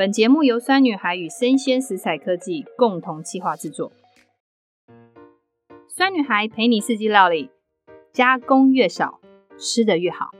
本节目由酸女孩与生鲜食材科技共同企划制作。酸女孩陪你四季料理，加工越少，吃得越好。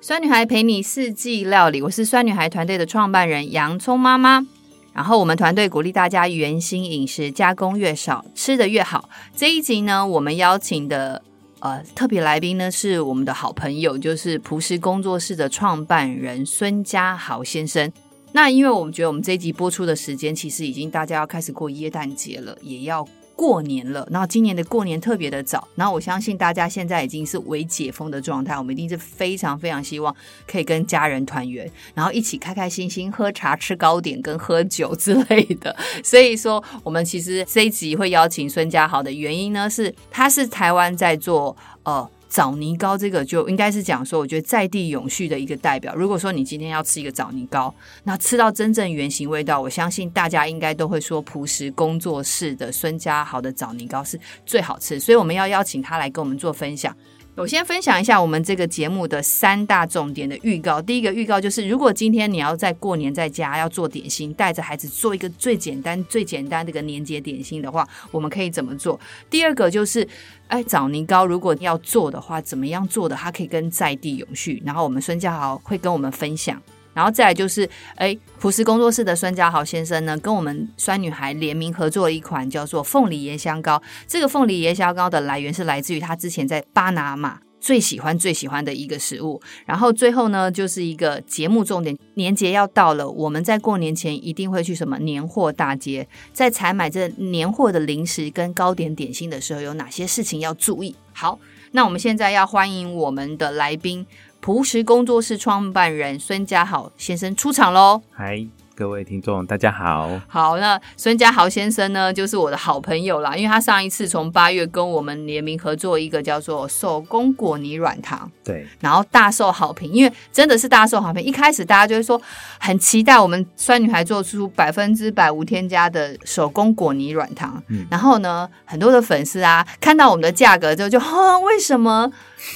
酸女孩陪你四季料理，我是酸女孩团队的创办人洋葱妈妈。然后我们团队鼓励大家原型饮食，加工越少，吃得越好。这一集呢，我们邀请的呃特别来宾呢是我们的好朋友，就是璞实工作室的创办人孙家豪先生。那因为我们觉得我们这一集播出的时间，其实已经大家要开始过耶诞节了，也要过年了。然后今年的过年特别的早，然后我相信大家现在已经是微解封的状态，我们一定是非常非常希望可以跟家人团圆，然后一起开开心心喝茶、吃糕点跟喝酒之类的。所以说，我们其实这一集会邀请孙家豪的原因呢，是他是台湾在做呃。枣泥糕这个就应该是讲说，我觉得在地永续的一个代表。如果说你今天要吃一个枣泥糕，那吃到真正原型味道，我相信大家应该都会说，朴实工作室的孙家豪的枣泥糕是最好吃。所以我们要邀请他来跟我们做分享。首先分享一下我们这个节目的三大重点的预告。第一个预告就是，如果今天你要在过年在家要做点心，带着孩子做一个最简单、最简单的一个年节点心的话，我们可以怎么做？第二个就是，哎，枣泥糕如果要做的话，怎么样做的？它可以跟在地永续。然后我们孙家豪会跟我们分享。然后再来就是，哎，璞实工作室的孙家豪先生呢，跟我们酸女孩联名合作了一款叫做凤梨椰香糕。这个凤梨椰香糕的来源是来自于他之前在巴拿马最喜欢最喜欢的一个食物。然后最后呢，就是一个节目重点，年节要到了，我们在过年前一定会去什么年货大街，在采买这年货的零食跟糕点点心的时候，有哪些事情要注意？好，那我们现在要欢迎我们的来宾。璞实工作室创办人孙家豪先生出场喽！嗨，各位听众，大家好。好，那孙家豪先生呢，就是我的好朋友啦，因为他上一次从八月跟我们联名合作一个叫做手工果泥软糖，对，然后大受好评，因为真的是大受好评。一开始大家就会说很期待我们酸女孩做出百分之百无添加的手工果泥软糖，嗯，然后呢，很多的粉丝啊看到我们的价格之后就，哈，为什么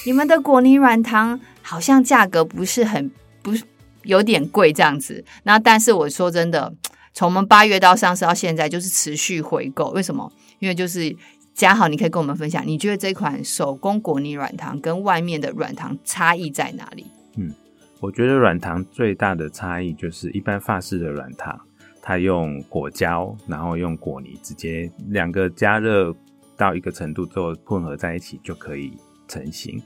你们的果泥软糖？好像价格不是很不是有点贵这样子，那但是我说真的，从我们八月到上市到现在就是持续回购，为什么？因为就是嘉豪，你可以跟我们分享，你觉得这款手工果泥软糖跟外面的软糖差异在哪里？嗯，我觉得软糖最大的差异就是一般法式的软糖，它用果胶，然后用果泥直接两个加热到一个程度之后混合在一起就可以成型。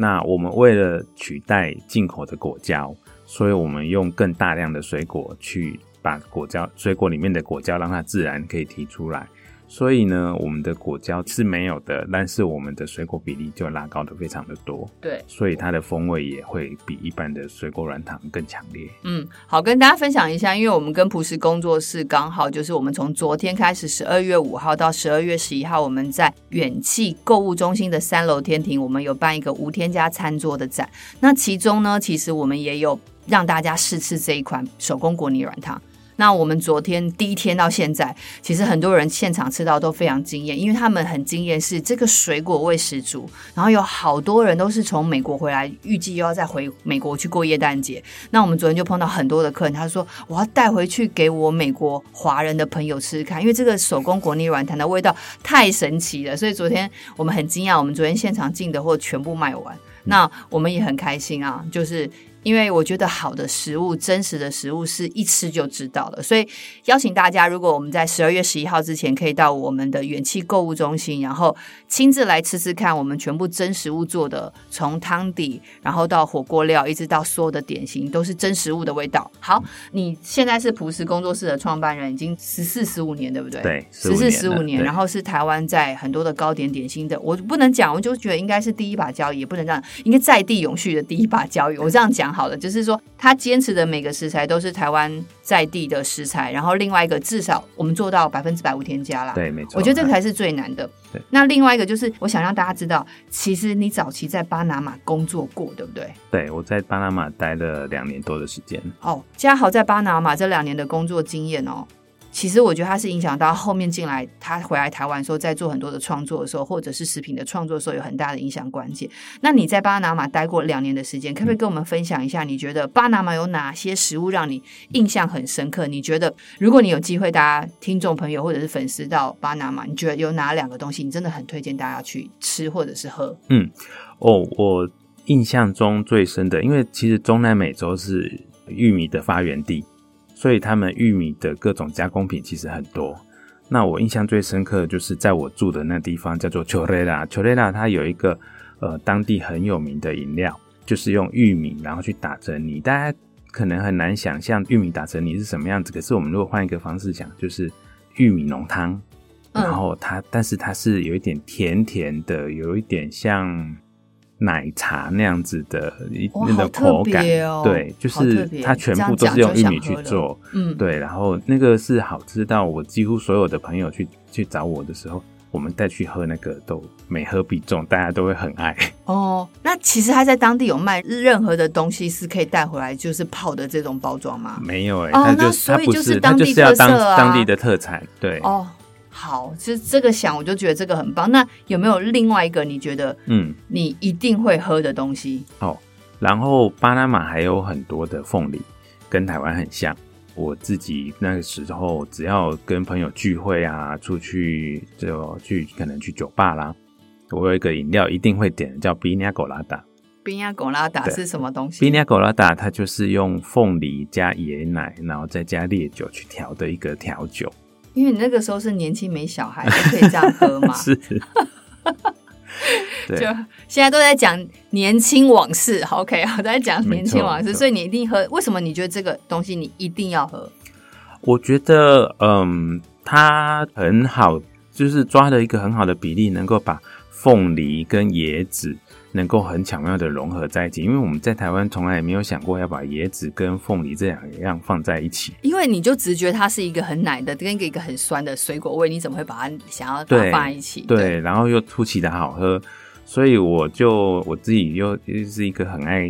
那我们为了取代进口的果胶，所以我们用更大量的水果去把果胶、水果里面的果胶让它自然可以提出来。所以呢，我们的果胶是没有的，但是我们的水果比例就拉高的非常的多。对，所以它的风味也会比一般的水果软糖更强烈。嗯，好，跟大家分享一下，因为我们跟朴实工作室刚好就是我们从昨天开始，十二月五号到十二月十一号，我们在远气购物中心的三楼天庭，我们有办一个无添加餐桌的展。那其中呢，其实我们也有让大家试吃这一款手工果泥软糖。那我们昨天第一天到现在，其实很多人现场吃到都非常惊艳，因为他们很惊艳是这个水果味十足，然后有好多人都是从美国回来，预计又要再回美国去过耶诞节。那我们昨天就碰到很多的客人，他说我要带回去给我美国华人的朋友吃吃看，因为这个手工果泥软糖的味道太神奇了，所以昨天我们很惊讶，我们昨天现场进的货全部卖完，那我们也很开心啊，就是。因为我觉得好的食物、真实的食物是一吃就知道了，所以邀请大家，如果我们在十二月十一号之前可以到我们的远企购物中心，然后亲自来吃吃看我们全部真食物做的，从汤底，然后到火锅料，一直到所有的点心，都是真食物的味道。好，你现在是朴实工作室的创办人，已经十四十五年，对不对？对，十四十五年，然后是台湾在很多的糕点点心的，我不能讲，我就觉得应该是第一把交椅，也不能这样，应该在地永续的第一把交椅，我这样讲。好了，就是说他坚持的每个食材都是台湾在地的食材，然后另外一个至少我们做到百分之百无添加啦。对，没错。我觉得这个才是最难的。对。那另外一个就是我想让大家知道，其实你早期在巴拿马工作过，对不对？对，我在巴拿马待了两年多的时间。哦，嘉豪在巴拿马这两年的工作经验哦。其实我觉得他是影响到后面进来，他回来台湾的时候，在做很多的创作的时候，或者是食品的创作的时候，有很大的影响关键。那你在巴拿马待过两年的时间，可不可以跟我们分享一下？你觉得巴拿马有哪些食物让你印象很深刻？你觉得如果你有机会，大家听众朋友或者是粉丝到巴拿马，你觉得有哪两个东西你真的很推荐大家去吃或者是喝？嗯，哦，我印象中最深的，因为其实中南美洲是玉米的发源地。所以他们玉米的各种加工品其实很多。那我印象最深刻的就是在我住的那地方叫做 Chorera，Chorera 它有一个呃当地很有名的饮料，就是用玉米然后去打成泥。大家可能很难想象玉米打成泥是什么样子。可是我们如果换一个方式想，就是玉米浓汤，然后它但是它是有一点甜甜的，有一点像。奶茶那样子的一那个口感，哦、对，就是它全部都是用玉米去做，嗯，对，然后那个是好吃到我几乎所有的朋友去去找我的时候，我们带去喝那个都每喝必中，大家都会很爱。哦，那其实他在当地有卖任何的东西是可以带回来，就是泡的这种包装吗？没有哎、欸，哦，他就那所以就是当地特色啊，他就是要当当地的特产，对，哦。好，其实这个想我就觉得这个很棒。那有没有另外一个你觉得，嗯，你一定会喝的东西？嗯、哦，然后巴拿马还有很多的凤梨，跟台湾很像。我自己那个时候只要跟朋友聚会啊，出去就去可能去酒吧啦，我有一个饮料一定会点，叫 Piña Colada。Piña Colada 是什么东西？Piña Colada 它就是用凤梨加椰奶，然后再加烈酒去调的一个调酒。因为你那个时候是年轻没小孩，就可以这样喝嘛。是，就现在都在讲年轻往事。OK，我在讲年轻往事，所以你一定喝。为什么你觉得这个东西你一定要喝？我觉得，嗯，它很好，就是抓了一个很好的比例，能够把凤梨跟椰子。能够很巧妙的融合在一起，因为我们在台湾从来也没有想过要把椰子跟凤梨这两样放在一起。因为你就直觉它是一个很奶的跟一个很酸的水果味，你怎么会把它想要把它放在一起？对，对，然后又出奇的好喝，所以我就我自己又是一个很爱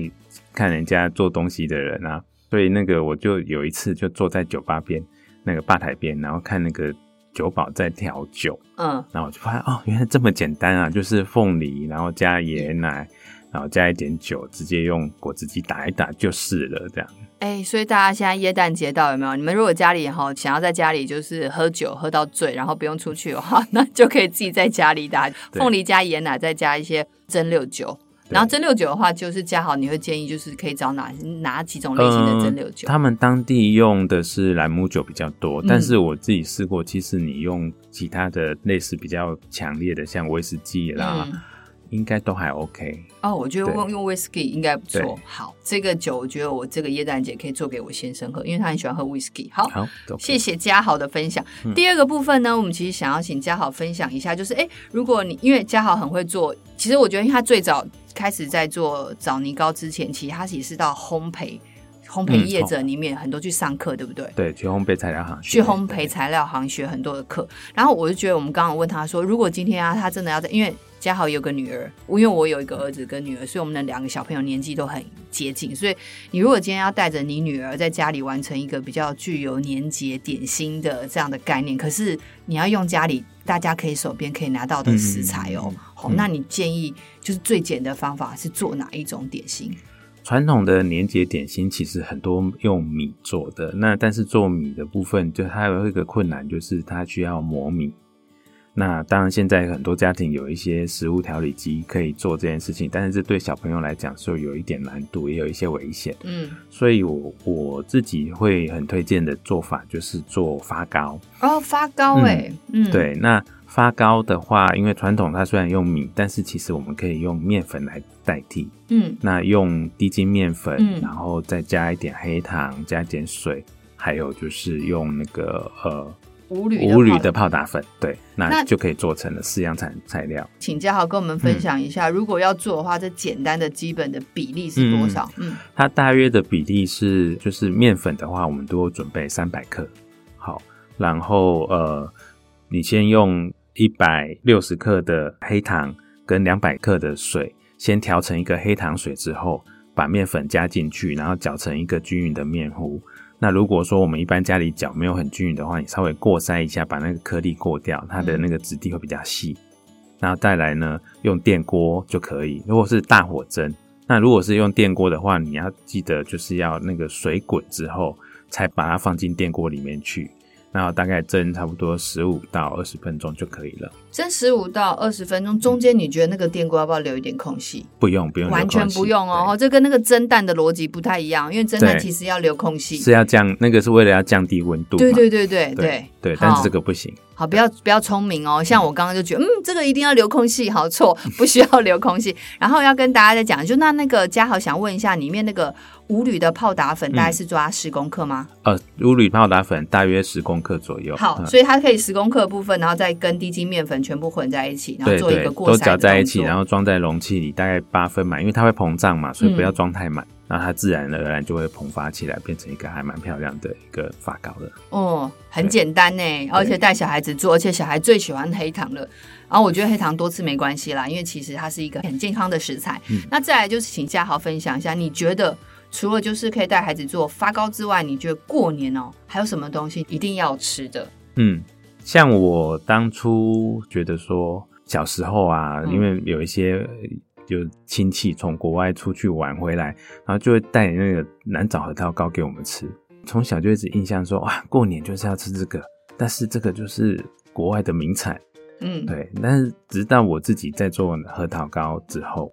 看人家做东西的人啊，所以那个我就有一次就坐在酒吧边那个吧台边，然后看那个。酒保在调酒，嗯，然后我就发现哦，原来这么简单啊，就是凤梨，然后加椰奶，然后加一点酒，直接用果汁机打一打就是了，这样。哎、欸，所以大家现在耶诞节到有没有？你们如果家里哈想要在家里就是喝酒喝到醉，然后不用出去的话，那就可以自己在家里打凤梨加椰奶，再加一些蒸馏酒。然后蒸馏酒的话，就是嘉豪，你会建议就是可以找哪哪几种类型的蒸馏酒？呃，他们当地用的是兰姆酒比较多，但是我自己试过，其实你用其他的类似比较强烈的，像威士忌啦。嗯应该都还 OK 哦，我觉得用用威士忌应该不错。好，这个酒我觉得我这个耶诞节可以做给我先生喝，因为他很喜欢喝威士忌。好，好，谢谢嘉豪的分享。嗯。第二个部分呢，我们其实想要请嘉豪分享一下，就是哎，如果你因为嘉豪很会做，其实我觉得他最早开始在做枣泥糕之前，其实他也是到烘焙烘焙业者里面很多去上课，对不对？对，去烘焙材料行去烘焙材料行学很多的课。然后我就觉得，我们刚刚问他说，如果今天啊，他真的要在，因为。嘉豪有个女儿，因为我有一个儿子跟女儿，所以我们的两个小朋友年纪都很接近。所以你如果今天要带着你女儿在家里完成一个比较具有年节点心的这样的概念，可是你要用家里大家可以手边可以拿到的食材哦。好、嗯，那你建议就是最简的方法是做哪一种点心？传统的年节点心其实很多用米做的，那但是做米的部分就它有一个困难，就是它需要磨米。那当然，现在很多家庭有一些食物调理机可以做这件事情，但是这对小朋友来讲是有一点难度，也有一些危险。嗯，所以我我自己会很推荐的做法就是做发糕。哦，发糕哎，嗯，对。那发糕的话，因为传统它虽然用米，但是其实我们可以用面粉来代替。嗯，那用低筋面粉，嗯，然后再加一点黑糖，加一点水，还有就是用那个呃。无铝的泡打粉，对，那就可以做成了四样材材料。请嘉豪跟我们分享一下，嗯，如果要做的话，这简单的基本的比例是多少？嗯，它大约的比例是，就是面粉的话，我们都准备三百克。好，然后呃，你先用一百六十克的黑糖跟两百克的水，先调成一个黑糖水之后，把面粉加进去，然后搅成一个均匀的面糊。那如果说我们一般家里搅没有很均匀的话，你稍微过筛一下，把那个颗粒过掉，它的那个质地会比较细。然后再来呢，用电锅就可以。如果是大火蒸，那如果是用电锅的话，你要记得就是要那个水滚之后，才把它放进电锅里面去。然后大概蒸差不多十五到二十分钟就可以了。蒸十五到二十分钟，中间你觉得那个电锅要不要留一点空隙？不用，不用，完全不用哦。这跟那个蒸蛋的逻辑不太一样，因为蒸蛋其实要留空隙，是要降，那个是为了要降低温度。对对对对对对，但是这个不行。好，不要不要聪明哦。像我刚刚就觉得，嗯，这个一定要留空隙，好错，不需要留空隙。然后要跟大家再讲，就那那个嘉豪想问一下，里面那个五铝的泡打粉大概是抓十公克吗？呃，五铝泡打粉大约十公克左右。好，所以它可以十公克的部分，然后再跟低筋面粉全部混在一起，然后做一个过筛，都搅在一起，然后装在容器里，大概八分满，因为它会膨胀嘛，所以不要装太满。那它自然而然就会膨发起来，变成一个还蛮漂亮的一个发膏了。哦，很简单呢，而且带小孩子做，而且小孩最喜欢黑糖了。然后我觉得黑糖多吃没关系啦，因为其实它是一个很健康的食材。嗯、那再来就是请嘉豪分享一下，你觉得除了就是可以带孩子做发糕之外，你觉得过年哦还有什么东西一定要吃的？嗯，像我当初觉得说小时候啊，嗯、因为有一些。就亲戚从国外出去玩回来，然后就会带那个南枣核桃糕给我们吃。从小就一直印象说，哇，过年就是要吃这个。但是这个就是国外的名产，嗯，对。但是直到我自己在做核桃糕之后，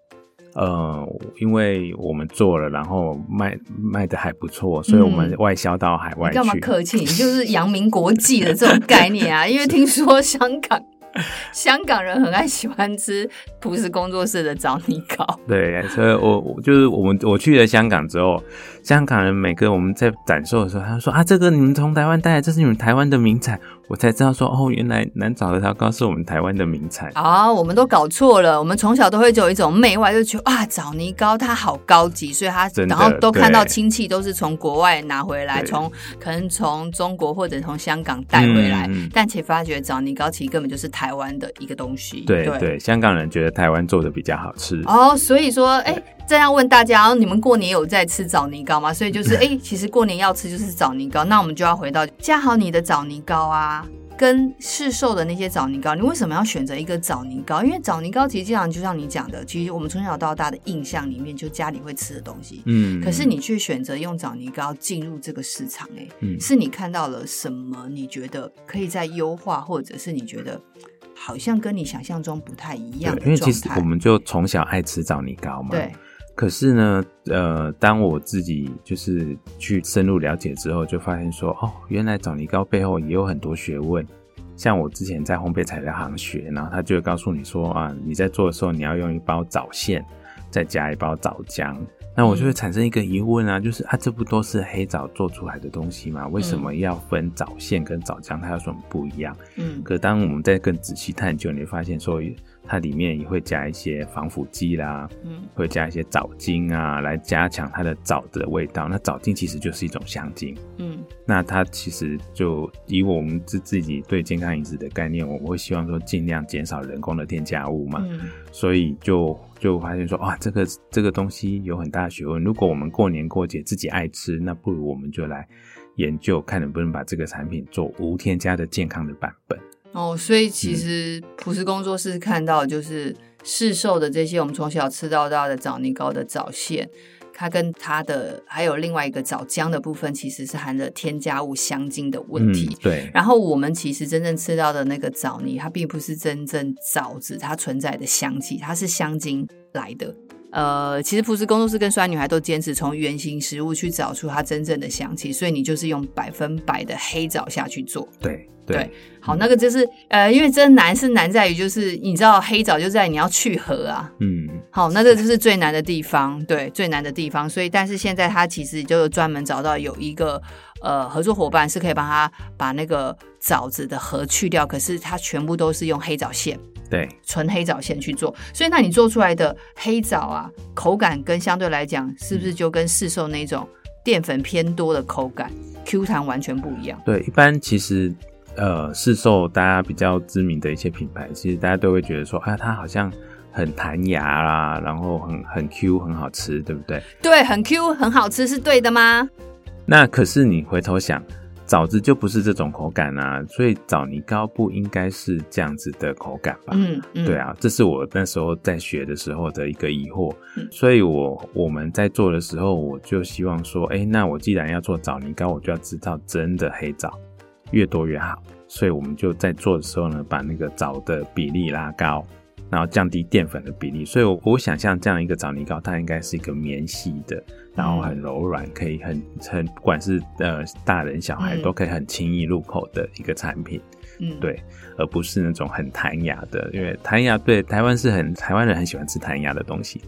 呃，因为我们做了，然后卖卖的还不错，所以我们外销到海外去。嗯，你干嘛客气？你就是扬名国际的这种概念啊！因为听说香港。香港人很爱喜欢吃朴实工作室的枣泥糕，对，所以我我就是我们我去了香港之后，香港人每个我们在展售的时候，他说啊，这个你们从台湾带来，这是你们台湾的名产。我才知道说哦，原来南枣核桃糕是我们台湾的名产啊！我们都搞错了，我们从小都会有一种媚外，就觉得啊，枣泥糕它好高级，所以它然后都看到亲戚都是从国外拿回来，从可能从中国或者从香港带回来，嗯、但其实发觉枣泥糕其实根本就是台湾的一个东西。对对，对，香港人觉得台湾做的比较好吃哦，所以说哎，这样问大家，你们过年有在吃枣泥糕吗？所以就是哎，其实过年要吃就是枣泥糕，那我们就要回到加好你的枣泥糕啊。跟市售的那些枣泥糕，你为什么要选择一个枣泥糕？因为枣泥糕其实经常就像你讲的，其实我们从小到大的印象里面，就家里会吃的东西。嗯，可是你却选择用枣泥糕进入这个市场，欸，哎，嗯，是你看到了什么？你觉得可以再优化，或者是你觉得好像跟你想象中不太一样的？因为其实我们就从小爱吃枣泥糕嘛。对。可是呢，呃，当我自己就是去深入了解之后，就发现说，哦，原来枣泥糕背后也有很多学问。像我之前在烘焙材料行学，然后他就会告诉你说，啊，你在做的时候，你要用一包枣馅，再加一包枣浆。那我就会产生一个疑问啊，就是啊，这不都是黑枣做出来的东西吗？为什么要分枣馅跟枣浆？它有什么不一样？嗯，可当我们再更仔细探究，你会发现说，它里面也会加一些防腐剂啦，嗯，会加一些藻精啊，来加强它的枣的味道。那藻精其实就是一种香精，嗯，那它其实就以我们自自己对健康饮食的概念，我们会希望说尽量减少人工的添加物嘛，嗯，所以就。就发现说，哇，这个这个东西有很大的学问。如果我们过年过节自己爱吃，那不如我们就来研究，看能不能把这个产品做无添加的健康的版本。哦，所以其实朴实工作室看到就是市售的这些我们从小吃到大的枣泥糕的枣馅。它跟它的还有另外一个枣浆的部分，其实是含着添加物香精的问题。嗯、对。然后我们其实真正吃到的那个枣泥，它并不是真正枣子它存在的香气，它是香精来的。呃，其实朴实工作室跟酸女孩都坚持从原型食物去找出它真正的香气，所以你就是用百分百的黑枣下去做。对。对，对，好，那个就是呃，因为真难是难在于就是你知道黑枣就在你要去核啊，嗯，好，那这就是最难的地方，对，最难的地方。所以，但是现在他其实就专门找到有一个呃合作伙伴是可以帮他把那个枣子的核去掉，可是它全部都是用黑枣线，对，纯黑枣线去做。所以，那你做出来的黑枣啊，口感跟相对来讲是不是就跟市售那种淀粉偏多的口感 Q 弹完全不一样？对，一般其实。呃，市售大家比较知名的一些品牌，其实大家都会觉得说，啊，它好像很弹牙啦，然后很很 Q，很好吃，对不对？对，很 Q，很好吃，是对的吗？那可是你回头想。枣子就不是这种口感啊，所以枣泥糕不应该是这样子的口感吧？嗯，嗯对啊，这是我那时候在学的时候的一个疑惑。嗯、所以我我们在做的时候，我就希望说，哎、欸，那我既然要做枣泥糕，我就要知道真的黑枣越多越好。所以我们就在做的时候呢，把那个枣的比例拉高。然后降低淀粉的比例，所以我我想象这样一个枣泥糕，它应该是一个绵细的，然后很柔软，可以很很不管是呃大人小孩都可以很轻易入口的一个产品，嗯，对，而不是那种很弹牙的，因为弹牙对台湾是很台湾人很喜欢吃弹牙的东西。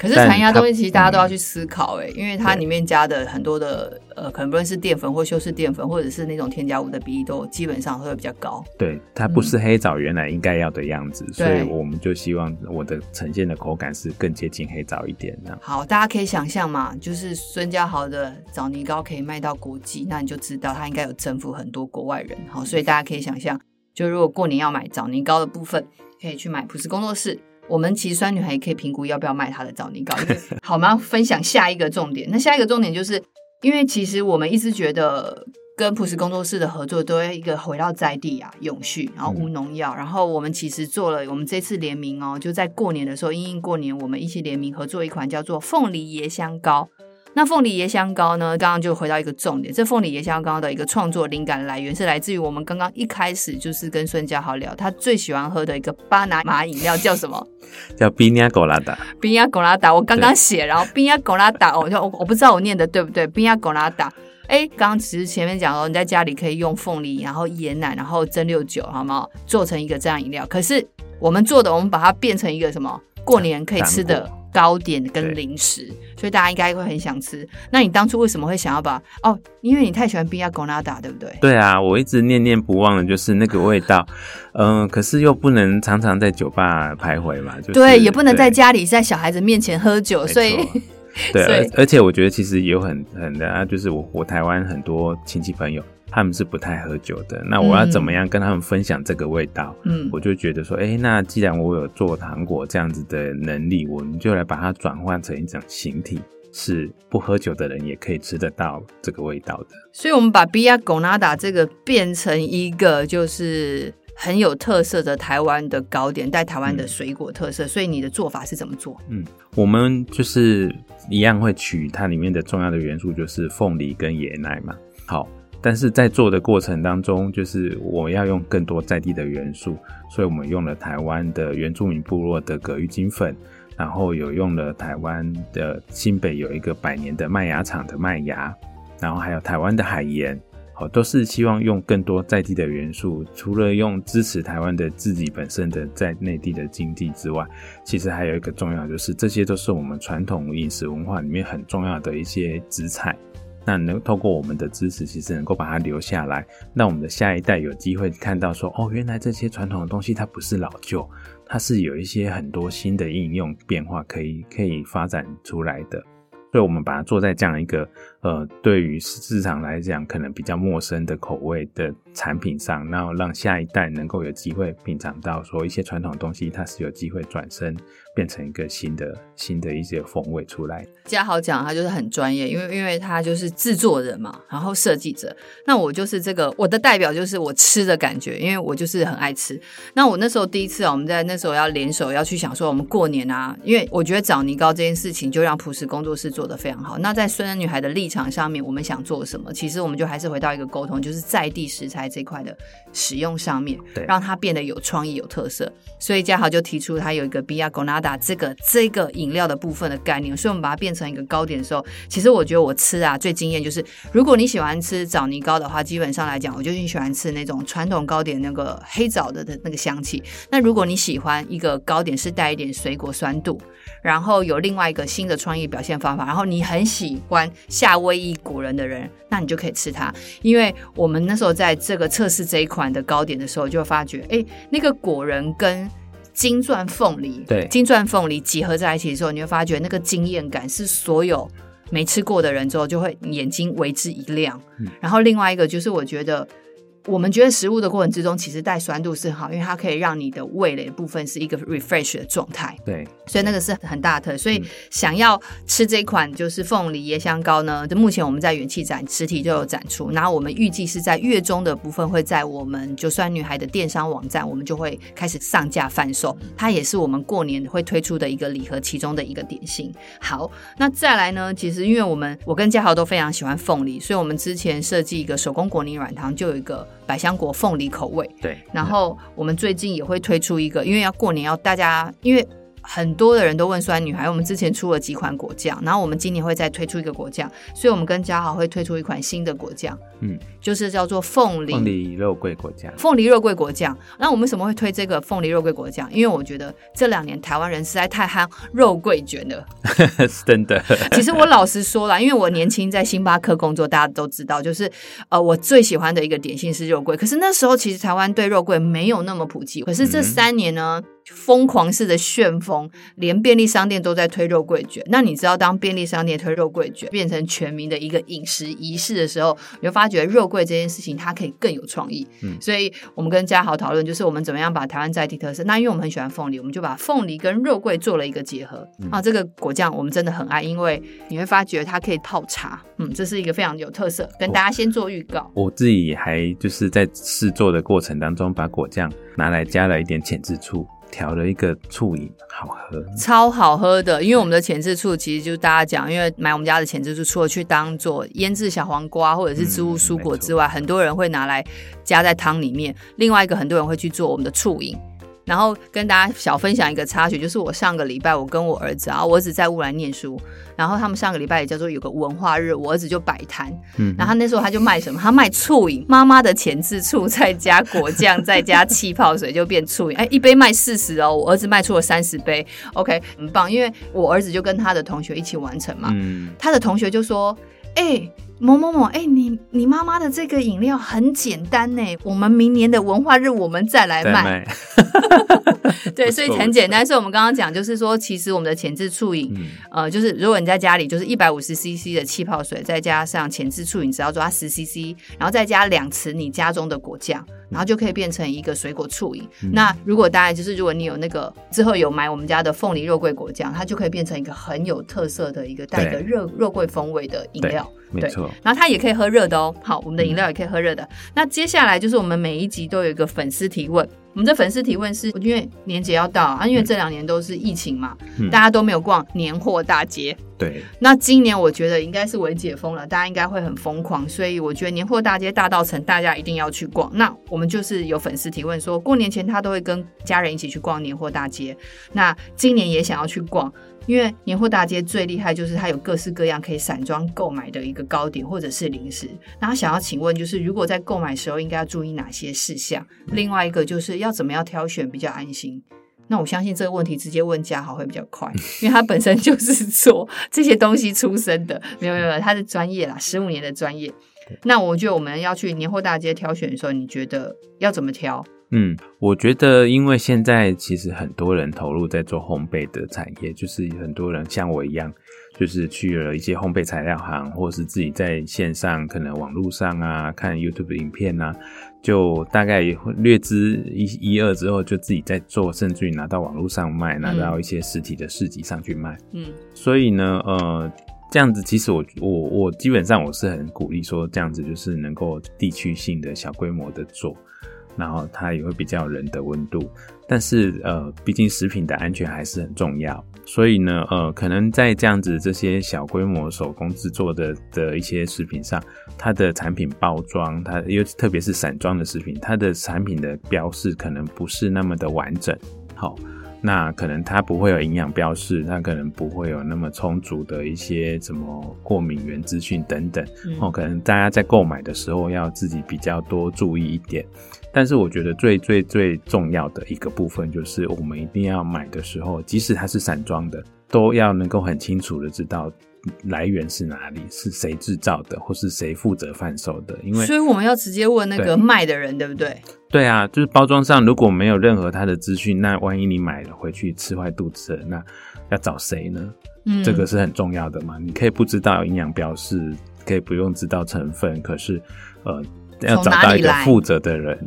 可是弹牙东西其实大家都要去思考哎、因为它里面加的很多的呃，可能不论是淀粉或修饰淀粉，或者是那种添加物的比例，都基本上会比较高。对，它不是黑枣原来应该要的样子，嗯、所以我们就希望我的呈现的口感是更接近黑枣一点的。好，大家可以想象嘛，就是孙家豪的枣泥糕可以卖到国际，那你就知道他应该有征服很多国外人。好，所以大家可以想象，就如果过年要买枣泥糕的部分，可以去买普斯工作室。我们其实酸女孩也可以评估要不要卖她的枣泥糕，因为 好吗？分享下一个重点。那下一个重点就是，因为其实我们一直觉得跟朴实工作室的合作都要一个回到在地啊，永续，然后无农药。嗯、然后我们其实做了，我们这次联名哦，就在过年的时候，因应过年，我们一起联名合作一款叫做凤梨椰香糕。那凤梨椰香膏呢？刚刚就回到一个重点，这凤梨椰香膏的一个创作灵感来源是来自于我们刚刚一开始就是跟孙家豪聊，他最喜欢喝的一个巴拿马饮料叫什么？叫冰亚狗拉达。冰亚狗拉达，我刚刚写，然后冰亚狗拉达，我就我我不知道我念的对不对？冰亚狗拉达。哎，刚刚其实前面讲说你在家里可以用凤梨，然后椰奶，然后蒸馏酒，好吗？做成一个这样饮料。可是我们做的，我们把它变成一个什么？过年可以吃的。糕点跟零食，所以大家应该会很想吃。那你当初为什么会想要把哦？因为你太喜欢冰亚狗拉达，对不对？对啊，我一直念念不忘的就是那个味道。嗯、呃，可是又不能常常在酒吧徘徊嘛，就是、对，也不能在家里在小孩子面前喝酒，所以 对，而且我觉得其实也有很很的啊，就是我我台湾很多亲戚朋友。他们是不太喝酒的，那我要怎么样跟他们分享这个味道？嗯，我就觉得说，哎、欸，那既然我有做糖果这样子的能力，我们就来把它转换成一种形体，是不喝酒的人也可以吃得到这个味道的。所以，我们把比亚狗拿达这个变成一个就是很有特色的台湾的糕点，带台湾的水果特色。嗯、所以，你的做法是怎么做？嗯，我们就是一样会取它里面的重要的元素，就是凤梨跟椰奶嘛。好。但是在做的过程当中，就是我要用更多在地的元素，所以我们用了台湾的原住民部落的葛玉金粉，然后有用了台湾的新北有一个百年的麦芽厂的麦芽，然后还有台湾的海盐，好，都是希望用更多在地的元素，除了用支持台湾的自己本身的在内地的经济之外，其实还有一个重要就是，这些都是我们传统饮食文化里面很重要的一些食材。那能透过我们的支持，其实能够把它留下来，让我们的下一代有机会看到说，哦，原来这些传统的东西它不是老旧，它是有一些很多新的应用变化可以可以发展出来的。所以，我们把它做在这样一个呃，对于市场来讲可能比较陌生的口味的产品上，然后让下一代能够有机会品尝到说一些传统东西，它是有机会转身变成一个新的新的一些风味出来。嘉豪讲他就是很专业，因为因为他就是制作人嘛，然后设计者。那我就是这个我的代表，就是我吃的感觉，因为我就是很爱吃。那我那时候第一次啊，我们在那时候要联手要去想说，我们过年啊，因为我觉得枣泥糕这件事情就让朴实工作室做。得非常好。那在孙女孩的立场上面，我们想做什么？其实我们就还是回到一个沟通，就是在地食材这块的使用上面，对，让它变得有创意、有特色。所以嘉豪就提出他有一个比亚狗拿达这个这个饮料的部分的概念。所以我们把它变成一个糕点的时候，其实我觉得我吃啊最惊艳就是，如果你喜欢吃枣泥糕的话，基本上来讲，我就很喜欢吃那种传统糕点那个黑枣的的那个香气。那如果你喜欢一个糕点是带一点水果酸度，然后有另外一个新的创意表现方法。然后你很喜欢夏威夷果仁的人，那你就可以吃它。因为我们那时候在这个测试这一款的糕点的时候，就发觉，哎，那个果仁跟金钻凤梨，对，金钻凤梨结合在一起的时候，你会发觉那个惊艳感是所有没吃过的人之后就会眼睛为之一亮。嗯、然后另外一个就是我觉得。我们觉得食物的过程之中，其实带酸度是好，因为它可以让你的味蕾的部分是一个 refresh 的状态。对，所以那个是很大的特。所以想要吃这款就是凤梨椰香膏呢，就目前我们在元气展实体就有展出，然后我们预计是在月中的部分会在我们就酸女孩的电商网站，我们就会开始上架贩售。它也是我们过年会推出的一个礼盒其中的一个点心。好，那再来呢？其实因为我们我跟嘉豪都非常喜欢凤梨，所以我们之前设计一个手工果泥软糖，就有一个。百香果凤梨口味，对。然后我们最近也会推出一个，因为要过年，要大家，因为。很多的人都问酸女孩，我们之前出了几款果酱，然后我们今年会再推出一个果酱，所以我们跟嘉豪会推出一款新的果酱，嗯，就是叫做凤梨凤梨肉桂果酱。凤梨肉桂果酱，那我们为什么会推这个凤梨肉桂果酱？因为我觉得这两年台湾人实在太憨肉桂卷了，是真的。其实我老实说了，因为我年轻在星巴克工作，大家都知道，就是呃，我最喜欢的一个点心是肉桂。可是那时候其实台湾对肉桂没有那么普及，可是这三年呢？嗯疯狂式的旋风，连便利商店都在推肉桂卷。那你知道，当便利商店推肉桂卷变成全民的一个饮食仪式的时候，你就发觉肉桂这件事情它可以更有创意。嗯，所以我们跟嘉豪讨论，就是我们怎么样把台湾在地特色。那因为我们很喜欢凤梨，我们就把凤梨跟肉桂做了一个结合。嗯、啊，这个果酱我们真的很爱，因为你会发觉它可以泡茶。嗯，这是一个非常有特色，跟大家先做预告。我，我自己还就是在试做的过程当中，把果酱拿来加了一点浅渍醋。调了一个醋饮，好喝，超好喝的。因为我们的前置醋，其实就是大家讲，因为买我们家的前置醋，除了去当做腌制小黄瓜或者是植物蔬果之外，嗯、很多人会拿来加在汤里面。另外一个，很多人会去做我们的醋饮。然后跟大家小分享一个插曲，就是我上个礼拜我跟我儿子啊，我儿子在乌兰念书，然后他们上个礼拜也叫做有个文化日，我儿子就摆摊，嗯，然后他那时候他就卖什么？他卖醋饮，妈妈的前置醋再加果酱再加气泡水就变醋饮，哎，一杯卖四十哦，我儿子卖出了三十杯，OK，很棒，因为我儿子就跟他的同学一起完成嘛，嗯，他的同学就说，哎。某某某，哎、欸，你你妈妈的这个饮料很简单呢，我们明年的文化日我们再来卖。对，所以很简单。所以我们刚刚讲，就是说，其实我们的前置促饮，嗯、呃，就是如果你在家里，就是一百五十 CC 的气泡水，再加上前置促饮，只要抓十 CC，然后再加两匙你家中的果酱。然后就可以变成一个水果醋饮。嗯、那如果大家就是如果你有那个之后有买我们家的凤梨肉桂果酱，它就可以变成一个很有特色的一个带个肉肉桂风味的饮料。对，没错。然后它也可以喝热的哦。好，我们的饮料也可以喝热的。嗯、那接下来就是我们每一集都有一个粉丝提问。我们的粉丝提问是，因为年节要到啊，因为这两年都是疫情嘛，嗯、大家都没有逛年货大街。对。那今年我觉得应该是微解封了，大家应该会很疯狂，所以我觉得年货大街大道城大家一定要去逛。那我们就是有粉丝提问说，过年前他都会跟家人一起去逛年货大街，那今年也想要去逛。因为年货大街最厉害就是它有各式各样可以散装购买的一个糕点或者是零食。那想要请问，就是如果在购买时候应该要注意哪些事项？另外一个就是要怎么样挑选比较安心？那我相信这个问题直接问嘉豪会比较快，因为他本身就是做这些东西出身的，没有没有，他是专业啦，十五年的专业。那我觉得我们要去年货大街挑选的时候，你觉得要怎么挑？嗯，我觉得，因为现在其实很多人投入在做烘焙的产业，就是很多人像我一样，就是去了一些烘焙材料行，或是自己在线上，可能网络上啊，看 YouTube 影片啊，就大概略知一一二之后，就自己在做，甚至于拿到网络上卖，拿到一些实体的市集上去卖。嗯，所以呢，呃，这样子其实我我我基本上我是很鼓励说，这样子就是能够地区性的小规模的做。然后它也会比较人的温度，但是呃，毕竟食品的安全还是很重要，所以呢，呃，可能在这样子这些小规模手工制作的的一些食品上，它的产品包装，它尤其特别是散装的食品，它的产品的标示可能不是那么的完整，好。那可能它不会有营养标示，它可能不会有那么充足的一些什么过敏原资讯等等，嗯、哦，可能大家在购买的时候要自己比较多注意一点。但是我觉得最最最重要的一个部分就是，我们一定要买的时候，即使它是散装的，都要能够很清楚的知道。来源是哪里？是谁制造的，或是谁负责贩售的？因为所以我们要直接问那个卖的人，对，对不对？对啊，就是包装上如果没有任何他的资讯，那万一你买了回去吃坏肚子了，那要找谁呢？嗯，这个是很重要的嘛。你可以不知道营养标示，可以不用知道成分，可是呃，要找到一个负责的人，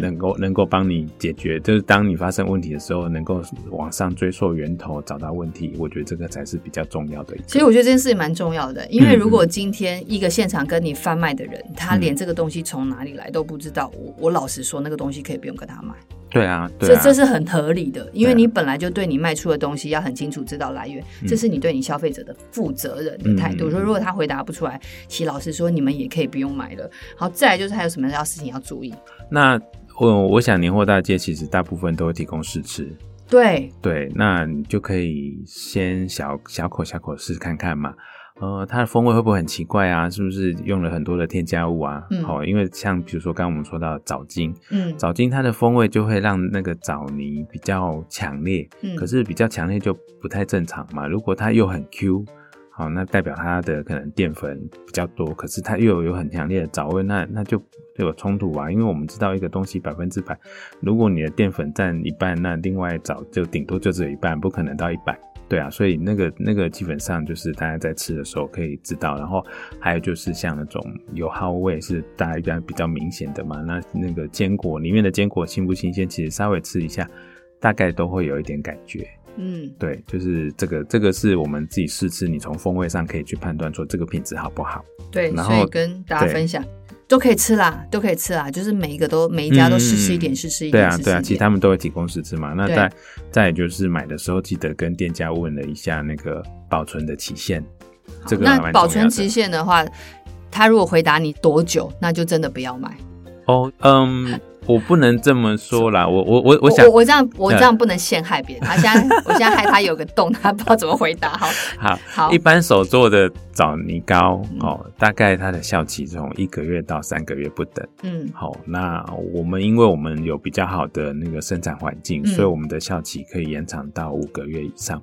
能够能够帮你解决。就是当你发生问题的时候，能够往上追溯源头，找到问题。我觉得这个才是比较重要的。其实我觉得这件事情蛮重要的，因为如果今天一个现场跟你贩卖的人，嗯、他连这个东西从哪里来都不知道，我我老实说，那个东西可以不用跟他买。对啊，对啊，这这是很合理的，因为你本来就对你卖出的东西要很清楚知道来源，嗯、这是你对你消费者的负责任的态度。说、嗯、如果他回答不出来，其实老实说，你们也可以不用买了。好，再来就是还有什么要事情要注意？那我我想年货大街其实大部分都会提供试吃，对对，那你就可以先小小口小口试看看嘛。呃，它的风味会不会很奇怪啊？是不是用了很多的添加物啊？嗯，好，因为像比如说刚刚我们说到藻精，嗯，藻精它的风味就会让那个枣泥比较强烈，嗯，可是比较强烈就不太正常嘛。如果它又很 Q，好，那代表它的可能淀粉比较多，可是它又有有很强烈的藻味，那那就就有冲突啊。因为我们知道一个东西百分之百，如果你的淀粉占一半，那另外枣就顶多就只有一半，不可能到一百。对啊，所以那个那个基本上就是大家在吃的时候可以知道，然后还有就是像那种油耗味是大家一般比较明显的嘛，那那个坚果里面的坚果新不新鲜，其实稍微吃一下，大概都会有一点感觉。嗯，对，就是这个这个是我们自己试吃，你从风味上可以去判断说这个品质好不好。对，然后跟大家分享。都可以吃啦，都可以吃啦，就是每一个都每一家都试吃一点，试吃、嗯、一点。对啊，对啊，其实他们都会提供试吃嘛。那再再就是买的时候，记得跟店家问了一下那个保存的期限。这个那保存期限的话，他如果回答你多久，那就真的不要买。哦，嗯。我不能这么说啦，我我我我想我，我这样我这样不能陷害别人。他现在我现在害他有个洞，他不知道怎么回答。好，好，好。一般手做的枣泥糕哦，嗯、大概它的效期从一个月到三个月不等。嗯，好，那我们因为我们有比较好的那个生产环境，嗯、所以我们的效期可以延长到五个月以上。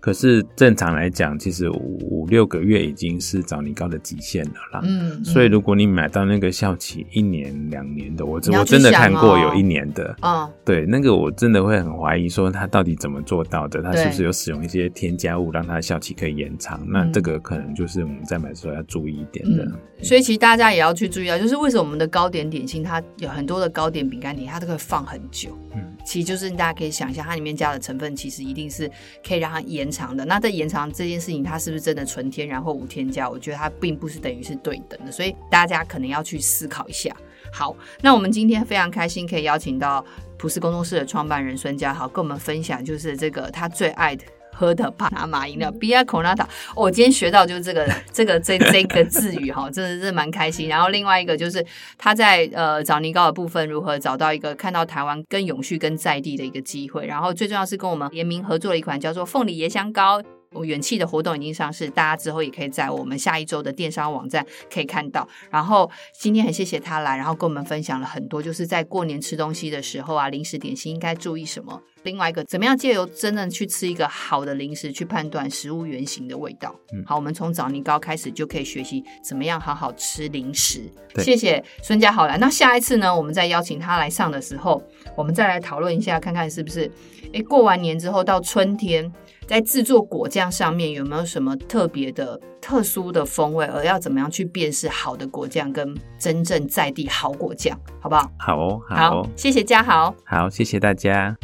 可是正常来讲，其实五五六个月已经是枣泥糕的极限了啦。嗯，嗯，所以如果你买到那个效期一年两年的，我我真的看过有一年的。哦，对，那个我真的会很怀疑，说他到底怎么做到的？他是不是有使用一些添加物，让它的效期可以延长？那这个可能就是我们在买的时候要注意一点的。嗯，所以其实大家也要去注意啊，就是为什么我们的糕点点心，它有很多的糕点饼干体，它都可以放很久。嗯，其实就是大家可以想一下，它里面加的成分其实一定是可以让它延长的。那在延长这件事情，它是不是真的纯天然或无添加？我觉得它并不是等于是对等的，所以大家可能要去思考一下。好，那我们今天非常开心可以邀请到普世工作室的创办人孙家豪，跟我们分享就是这个他最爱的。喝的巴拿马饮料 Bia Colada。我今天学到就是这个 这个这这个字语哈，真的是蛮开心。然后另外一个就是他在呃枣泥糕的部分如何找到一个看到台湾更永续、跟在地的一个机会。然后最重要是跟我们联名合作了一款叫做凤梨椰香糕。我元气的活动已经上市，大家之后也可以在我们下一周的电商网站可以看到。然后今天很谢谢他来，然后跟我们分享了很多，就是在过年吃东西的时候啊，零食点心应该注意什么。另外一个，怎么样借由真正去吃一个好的零食，去判断食物原型的味道。嗯，好，我们从枣泥糕开始就可以学习怎么样好好吃零食。谢谢孙家豪来。那下一次呢，我们再邀请他来上的时候，我们再来讨论一下，看看是不是，诶，过完年之后到春天。在制作果酱上面有没有什么特别的、特殊的风味？而要怎么样去辨识好的果酱跟真正在地好果酱，好不好？好哦，好哦，谢谢嘉豪，好，谢谢大家。